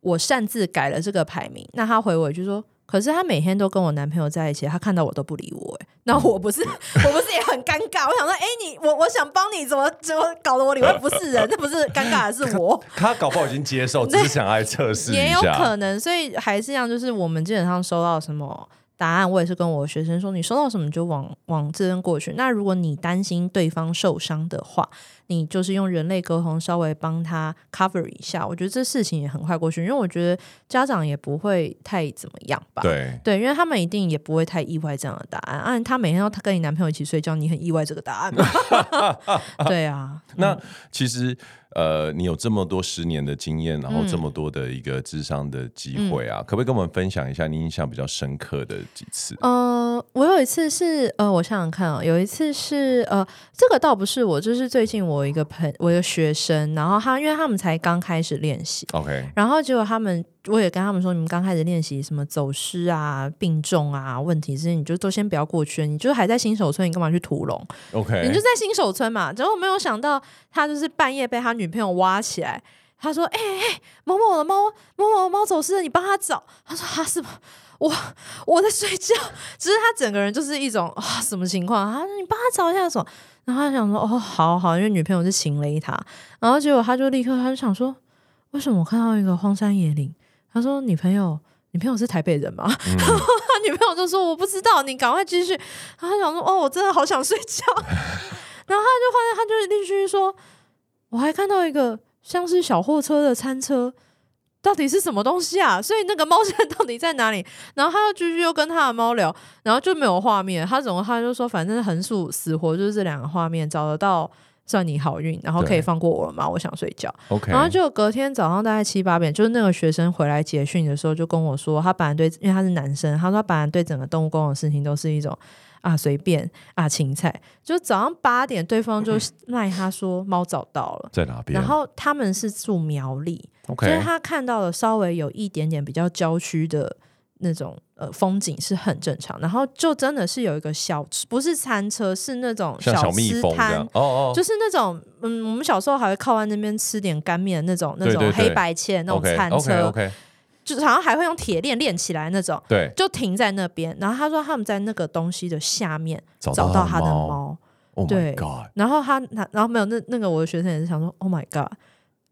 我擅自改了这个排名，那他回我就说。可是他每天都跟我男朋友在一起，他看到我都不理我，哎，那我不是我不是也很尴尬？我想说，哎，你我我想帮你，怎么怎么搞得我里外不是人？那不是尴尬的是我。他搞不好已经接受，只是想来测试也有可能。所以还是一样，就是我们基本上收到什么。答案我也是跟我学生说，你收到什么就往往这边过去。那如果你担心对方受伤的话，你就是用人类沟通稍微帮他 cover 一下。我觉得这事情也很快过去，因为我觉得家长也不会太怎么样吧。对对，因为他们一定也不会太意外这样的答案。啊，他每天都跟你男朋友一起睡觉，你很意外这个答案吗？对啊。那其实。呃，你有这么多十年的经验，然后这么多的一个智商的机会啊，嗯、可不可以跟我们分享一下你印象比较深刻的几次？呃，我有一次是呃，我想想看啊，有一次是呃，这个倒不是我，就是最近我一个朋，我一个学生，然后他因为他们才刚开始练习，OK，然后结果他们。我也跟他们说，你们刚开始练习什么走失啊、病重啊，问题是你就都先不要过去，你就还在新手村，你干嘛去屠龙？OK，你就在新手村嘛。结果没有想到，他就是半夜被他女朋友挖起来，他说：“哎、欸、哎、欸，某某的猫，某某的猫走失了，你帮他找。”他说：“他是我我在睡觉。”只是他整个人就是一种啊，什么情况？他说：“你帮他找一下什么？”然后他想说：“哦，好好，因为女朋友是情勒他。”然后结果他就立刻他就想说：“为什么我看到一个荒山野岭？”他说：“女朋友，女朋友是台北人吗？”嗯、然后他女朋友就说：“我不知道，你赶快继续。”然后他想说：“哦，我真的好想睡觉。”然后他就发现，他就继续说：“我还看到一个像是小货车的餐车，到底是什么东西啊？所以那个猫现在到底在哪里？”然后他又继续又跟他的猫聊，然后就没有画面。他怎么他就说：“反正横竖死活就是这两个画面，找得到。”算你好运，然后可以放过我了吗？我想睡觉。Okay. 然后就隔天早上大概七八点，就是那个学生回来结训的时候，就跟我说，他本来对，因为他是男生，他说他本来对整个动物沟通的事情都是一种啊随便啊芹菜。就早上八点，对方就赖他说猫找到了，在哪边？然后他们是住苗栗.所以他看到了稍微有一点点比较郊区的那种。呃风景是很正常。然后就真的是有一个小吃，不是餐车，是那种小像小蜜蜂，哦哦，就是那种嗯，我们小时候还会靠在那边吃点干面那种那种黑白切那种餐车。就好像还会用铁链链起来那种，对，就停在那边。然后他说他们在那个东西的下面找到他的猫，对，然后他然后没有那那个我的学生也是想说，Oh my god，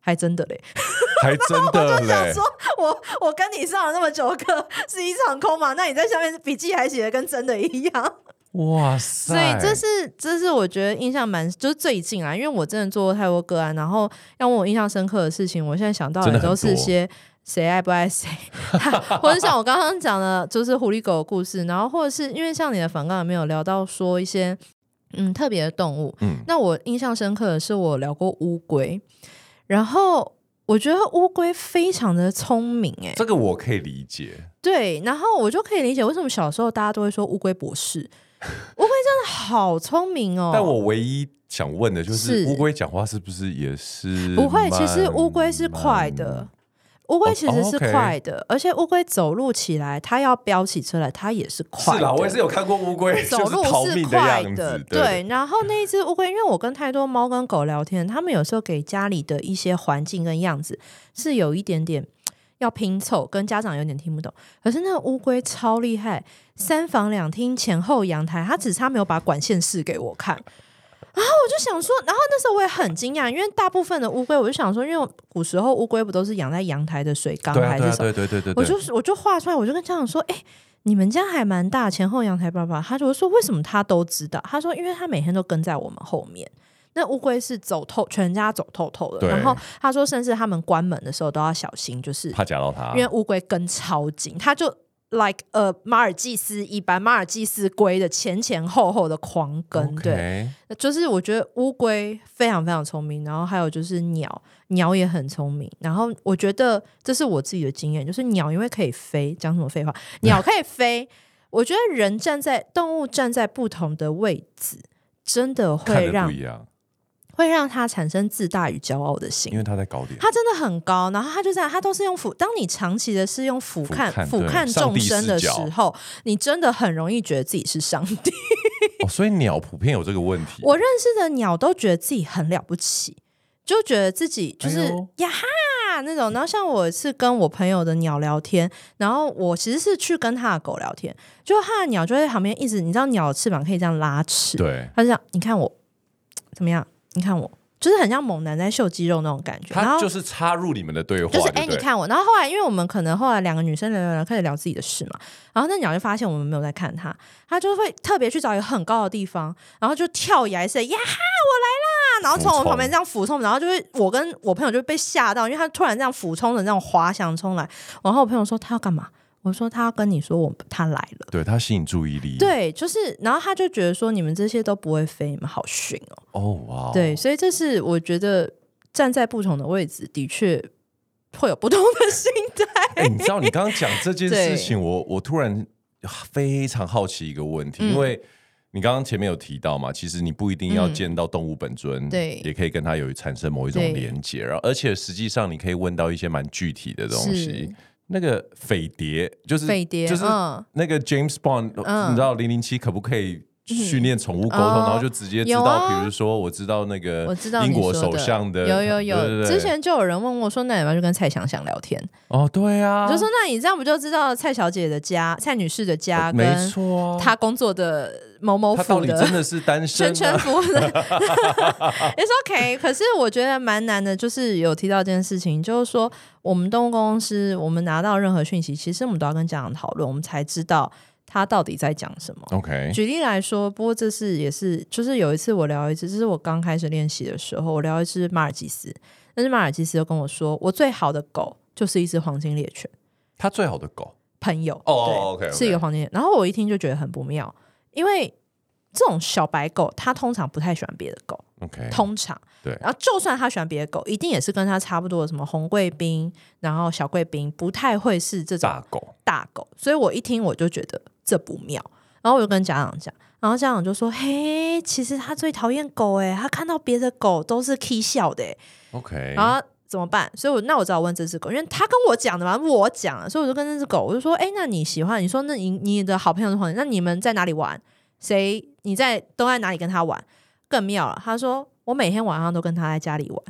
还真的嘞，还真的嘞。我就想说我我跟你上了那么久课是一场空嘛？那你在下面笔记还写的跟真的一样，哇塞！所以这是这是我觉得印象蛮就是最近啊，因为我真的做过太多个案，然后让我印象深刻的事情，我现在想到的都是些。谁爱不爱谁，或者像我刚刚讲的，就是狐狸狗的故事，然后或者是因为像你的反纲里面有聊到说一些嗯特别的动物，嗯，那我印象深刻的是我聊过乌龟，然后我觉得乌龟非常的聪明，哎，这个我可以理解，对，然后我就可以理解为什么小时候大家都会说乌龟博士，乌龟真的好聪明哦，但我唯一想问的就是乌龟讲话是不是也是不会？其实乌龟是快的。乌龟其实是快的，oh, okay. 而且乌龟走路起来，它要飙起车来，它也是快的。是啦，我也是有看过乌龟走路是快的，对。然后那一只乌龟，因为我跟太多猫跟狗聊天，他们有时候给家里的一些环境跟样子是有一点点要拼凑，跟家长有点听不懂。可是那个乌龟超厉害，三房两厅前后阳台，它只差没有把管线试给我看。然后我就想说，然后那时候我也很惊讶，因为大部分的乌龟，我就想说，因为古时候乌龟不都是养在阳台的水缸还是什么？对对对对对。我就我就画出来，我就跟家长说，哎，你们家还蛮大，前后阳台爸爸。他就说，为什么他都知道？他说，因为他每天都跟在我们后面。那乌龟是走透，全家走透透的。然后他说，甚至他们关门的时候都要小心，就是怕夹到它，因为乌龟跟超紧，他就。Like 呃，马尔济斯一般，马尔济斯龟的前前后后的狂跟.对，就是我觉得乌龟非常非常聪明，然后还有就是鸟，鸟也很聪明，然后我觉得这是我自己的经验，就是鸟因为可以飞，讲什么废话，鸟可以飞，我觉得人站在动物站在不同的位置，真的会让。会让他产生自大与骄傲的心，因为他在高点，他真的很高，然后他就在，他都是用俯。当你长期的是用俯瞰俯瞰众生的时候，你真的很容易觉得自己是上帝。哦，所以鸟普遍有这个问题。我认识的鸟都觉得自己很了不起，就觉得自己就是、哎、呀哈那种。然后像我是跟我朋友的鸟聊天，然后我其实是去跟他的狗聊天，就他的鸟就在旁边一直，你知道鸟的翅膀可以这样拉翅，对，他就这样，你看我 怎么样？你看我，就是很像猛男在秀肌肉那种感觉。他就是插入你们的对话，就是哎、欸，你看我。然后后来，因为我们可能后来两个女生聊聊聊，开始聊自己的事嘛。然后那鸟就发现我们没有在看它，它就会特别去找一个很高的地方，然后就跳崖式呀哈，我来啦！然后从我旁边这样俯冲，然后就会我跟我朋友就被吓到，因为他突然这样俯冲的那种滑翔冲来。然后我朋友说他要干嘛？我说他要跟你说我他来了，对他吸引注意力，对，就是，然后他就觉得说你们这些都不会飞，你们好逊哦。哦哇，对，所以这是我觉得站在不同的位置，的确会有不同的心态。你知道你刚刚讲这件 事情，我我突然非常好奇一个问题，因为你刚刚前面有提到嘛，其实你不一定要见到动物本尊，对、嗯，也可以跟他有产生某一种连接，然后而且实际上你可以问到一些蛮具体的东西。那个匪谍就是匪谍，就是那个 James Bond，、嗯、你知道零零七可不可以训练宠物沟通、嗯，然后就直接知道，哦、比如说我知道那个英国首相的，有有有。对对对，之前就有人问我说，那你要不要去跟蔡想想聊天？哦，对啊，就说那你这样不就知道蔡小姐的家、蔡女士的家，跟没错，她工作的某某府的，真的是单身、啊，全全福的。It's OK，可是我觉得蛮难的，就是有提到这件事情，就是说我们动物公司，我们拿到任何讯息，其实我们都要跟家长讨论，我们才知道他到底在讲什么。OK，举例来说，不过这是也是，就是有一次我聊一次，这是我刚开始练习的时候，我聊一只马尔济斯，但是马尔济斯就跟我说，我最好的狗。就是一只黄金猎犬，他最好的狗朋友哦、oh,，OK，是一个黄金猎犬。然后我一听就觉得很不妙，因为这种小白狗，它通常不太喜欢别的狗，OK，通常对。然后就算它喜欢别的狗，一定也是跟它差不多的，什么红贵宾，然后小贵宾，不太会是这种大狗。大狗，所以我一听我就觉得这不妙，然后我就跟家长讲，然后家长就说：“嘿，其实他最讨厌狗，哎，他看到别的狗都是 k 笑的，哎，OK。”然后。怎么办？所以我那我只好问这只狗，因为他跟我讲的嘛，我讲，所以我就跟那只狗，我就说，哎，那你喜欢？你说，那你你的好朋友的话，那你们在哪里玩？谁？你在都在哪里跟他玩？更妙了，他说我每天晚上都跟他在家里玩。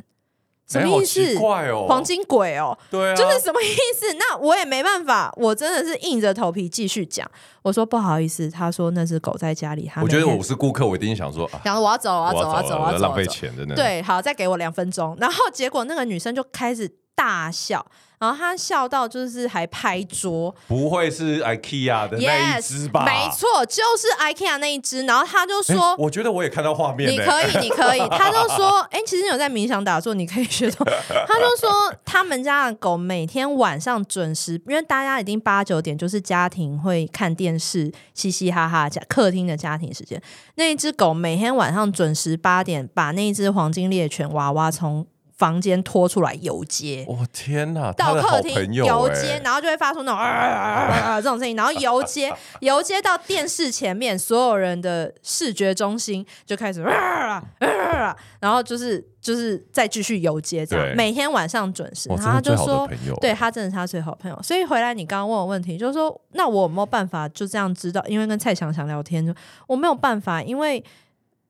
什么意思？欸怪哦、黄金鬼哦，对啊，就是什么意思？那我也没办法，我真的是硬着头皮继续讲。我说不好意思，他说那只狗在家里。他我觉得我是顾客，我一定想说，想说我要走，我要走，我要走，我要浪费钱的。对，好，再给我两分钟。然后结果那个女生就开始大笑。然后他笑到就是还拍桌，不会是 IKEA 的那一只吧？Yes, 没错，就是 IKEA 那一只。然后他就说：“我觉得我也看到画面。”你可以，你可以。他就说：“哎，其实你有在冥想打坐，你可以学到。”他就说：“他们家的狗每天晚上准时，因为大家已经八九点就是家庭会看电视，嘻嘻哈哈家客厅的家庭时间。那一只狗每天晚上准时八点，把那一只黄金猎犬娃娃从。”房间拖出来游街，我、哦、天哪！到客厅游街，然后就会发出那种啊啊啊啊这种声音，然后游街游街到电视前面，所有人的视觉中心就开始啊啊啊，然后就是就是再继续游街，这样每天晚上准时。然后他就说，对他真的是他最好的朋友。所以回来你刚刚问我问题，就是说那我有没有办法就这样知道？因为跟蔡祥祥聊天，就我没有办法，因为。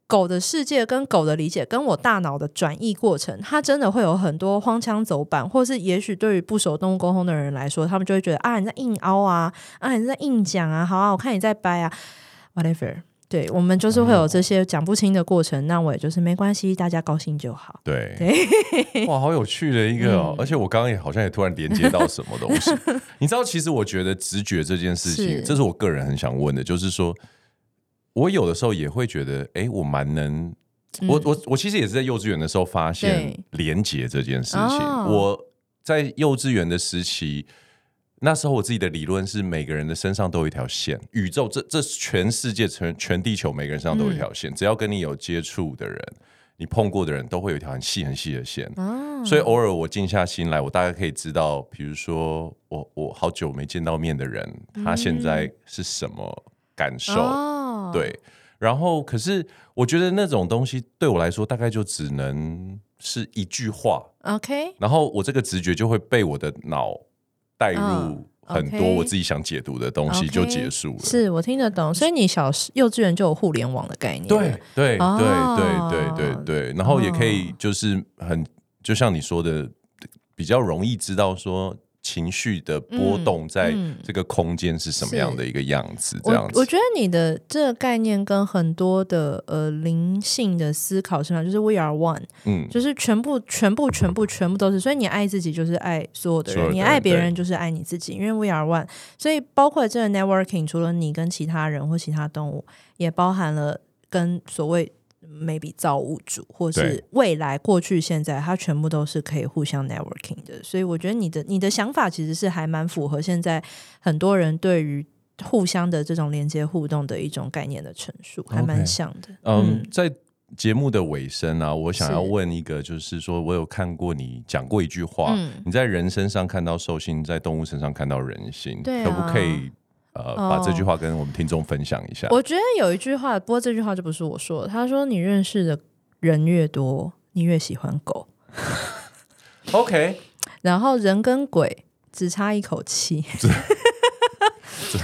狗的世界跟狗的理解，跟我大脑的转译过程，它真的会有很多荒腔走板，或是也许对于不熟动物沟通的人来说，他们就会觉得啊，你在硬凹啊，啊，你在硬讲啊，好啊，我看你在掰啊，whatever。对，我们就是会有这些讲不清的过程，嗯、那我也就是没关系，大家高兴就好。对，对哇，好有趣的一个、哦，嗯、而且我刚刚也好像也突然连接到什么东西，你知道，其实我觉得直觉这件事情，是这是我个人很想问的，就是说。我有的时候也会觉得，哎，我蛮能，嗯、我我我其实也是在幼稚园的时候发现连结这件事情。哦、我在幼稚园的时期，那时候我自己的理论是，每个人的身上都有一条线，宇宙这这全世界全全地球每个人身上都有一条线，嗯、只要跟你有接触的人，你碰过的人都会有一条很细很细的线。哦、所以偶尔我静下心来，我大概可以知道，比如说我我好久没见到面的人，他现在是什么感受。哦对，然后可是我觉得那种东西对我来说，大概就只能是一句话，OK。然后我这个直觉就会被我的脑带入很多我自己想解读的东西，就结束了。Oh. 是我听得懂，所以你小幼稚园就有互联网的概念，对对对对对对对。然后也可以就是很，就像你说的，比较容易知道说。情绪的波动在这个空间是什么样的一个样子？这样子我，我觉得你的这个概念跟很多的呃灵性的思考是什么？就是 We are one，嗯，就是全部、全部、全部、全部都是。所以你爱自己就是爱所有的人，你爱别人就是爱你自己。因为 We are one，所以包括这个 networking，除了你跟其他人或其他动物，也包含了跟所谓。Maybe 造物主，或是未来、过去、现在，它全部都是可以互相 networking 的。所以我觉得你的你的想法其实是还蛮符合现在很多人对于互相的这种连接互动的一种概念的陈述，还蛮像的。Okay. 嗯，嗯在节目的尾声啊，我想要问一个，就是说我有看过你讲过一句话，嗯、你在人身上看到兽性，在动物身上看到人性，对啊、可不可以？呃，把这句话跟我们听众分享一下。我觉得有一句话，不过这句话就不是我说的。他说：“你认识的人越多，你越喜欢狗。” OK。然后人跟鬼只差一口气。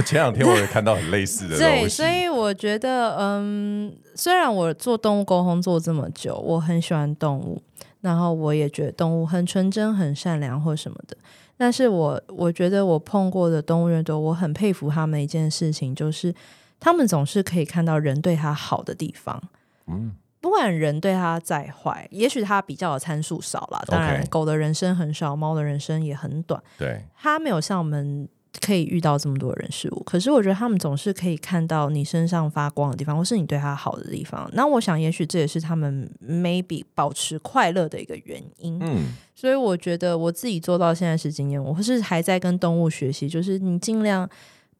前两天我也看到很类似的。对，所以我觉得，嗯，虽然我做动物沟通做这么久，我很喜欢动物，然后我也觉得动物很纯真、很善良或什么的。但是我我觉得我碰过的动物园多，我很佩服他们一件事情，就是他们总是可以看到人对他好的地方。嗯，不管人对他再坏，也许他比较的参数少了。当然，狗的人生很少，猫的人生也很短。对，它没有像我们。可以遇到这么多人事物，可是我觉得他们总是可以看到你身上发光的地方，或是你对他好的地方。那我想，也许这也是他们 maybe 保持快乐的一个原因。嗯，所以我觉得我自己做到现在是经验，我是还在跟动物学习，就是你尽量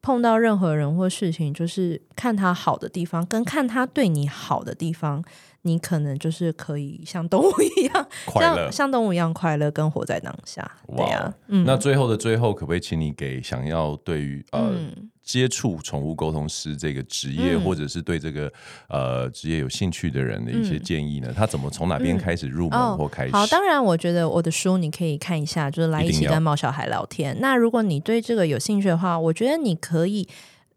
碰到任何人或事情，就是看他好的地方，跟看他对你好的地方。你可能就是可以像动物一样 快乐，像动物一样快乐，跟活在当下。哇对呀、啊，嗯、那最后的最后，可不可以请你给想要对于呃接触宠物沟通师这个职业，嗯、或者是对这个呃职业有兴趣的人的一些建议呢？嗯、他怎么从哪边开始入门或开始？好，当然，我觉得我的书你可以看一下，就是来一起跟毛小孩聊天。那如果你对这个有兴趣的话，我觉得你可以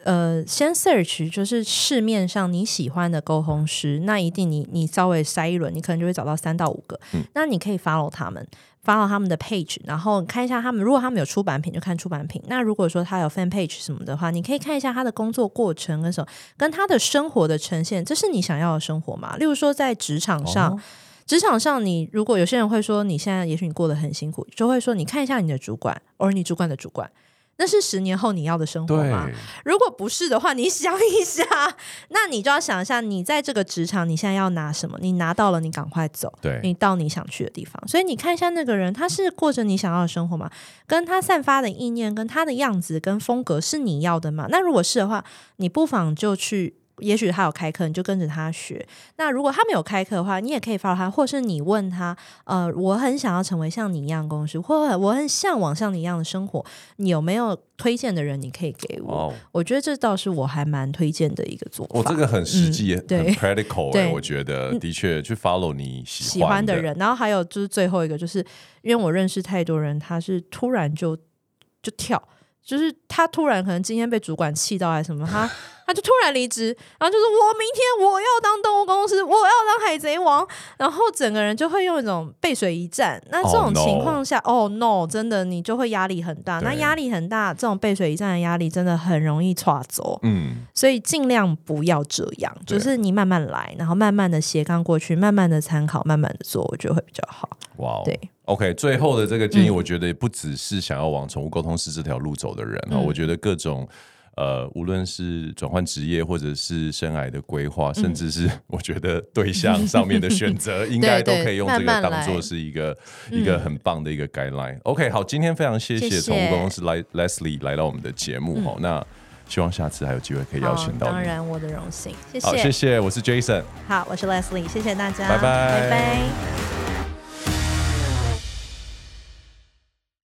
呃先 search，就是市面上你喜欢的沟通师，那一定你你稍微筛一轮，你可能就会找到三到五个。嗯、那你可以 follow 他们。，follow 他们的 page，然后看一下他们。如果他们有出版品，就看出版品。那如果说他有 fan page 什么的话，你可以看一下他的工作过程跟什么，跟他的生活的呈现。这是你想要的生活嘛？例如说，在职场上，哦、职场上你如果有些人会说，你现在也许你过得很辛苦，就会说你看一下你的主管，或者你主管的主管。那是十年后你要的生活吗？如果不是的话，你想一下，那你就要想一下，你在这个职场，你现在要拿什么？你拿到了，你赶快走，对，你到你想去的地方。所以你看一下那个人，他是过着你想要的生活吗？跟他散发的意念，跟他的样子，跟风格是你要的吗？那如果是的话，你不妨就去。也许他有开课，你就跟着他学。那如果他没有开课的话，你也可以 follow 他，或是你问他，呃，我很想要成为像你一样的公司，或我很向往像你一样的生活，你有没有推荐的人？你可以给我。哦、我觉得这倒是我还蛮推荐的一个做法。我、哦、这个很实际，嗯、很 practical、欸。对，我觉得的确去 follow 你喜欢，喜欢的人。然后还有就是最后一个，就是因为我认识太多人，他是突然就就跳，就是他突然可能今天被主管气到还是什么，他。他就突然离职，然后就是我明天我要当动物公司，我要当海贼王，然后整个人就会用一种背水一战。那这种情况下，哦、oh, no. oh, no，真的你就会压力很大。那压力很大，这种背水一战的压力真的很容易垮走。嗯，所以尽量不要这样，就是你慢慢来，然后慢慢的斜杠过去，慢慢的参考，慢慢的做，我觉得会比较好。哇 Wow，对，OK，最后的这个建议，我觉得也不只是想要往宠物沟通师这条路走的人啊，嗯、我觉得各种。呃，无论是转换职业，或者是生涯的规划，甚至是我觉得对象上面的选择，应该都可以用这个当做是一个一个很棒的一个 guideline。OK，好，今天非常谢谢宠物沟通师来 Leslie 来到我们的节目哈。那希望下次还有机会可以邀请到你。当然，我的荣幸。谢谢，好，谢谢，我是 Jason。好，我是 Leslie，谢谢大家，拜拜，拜拜。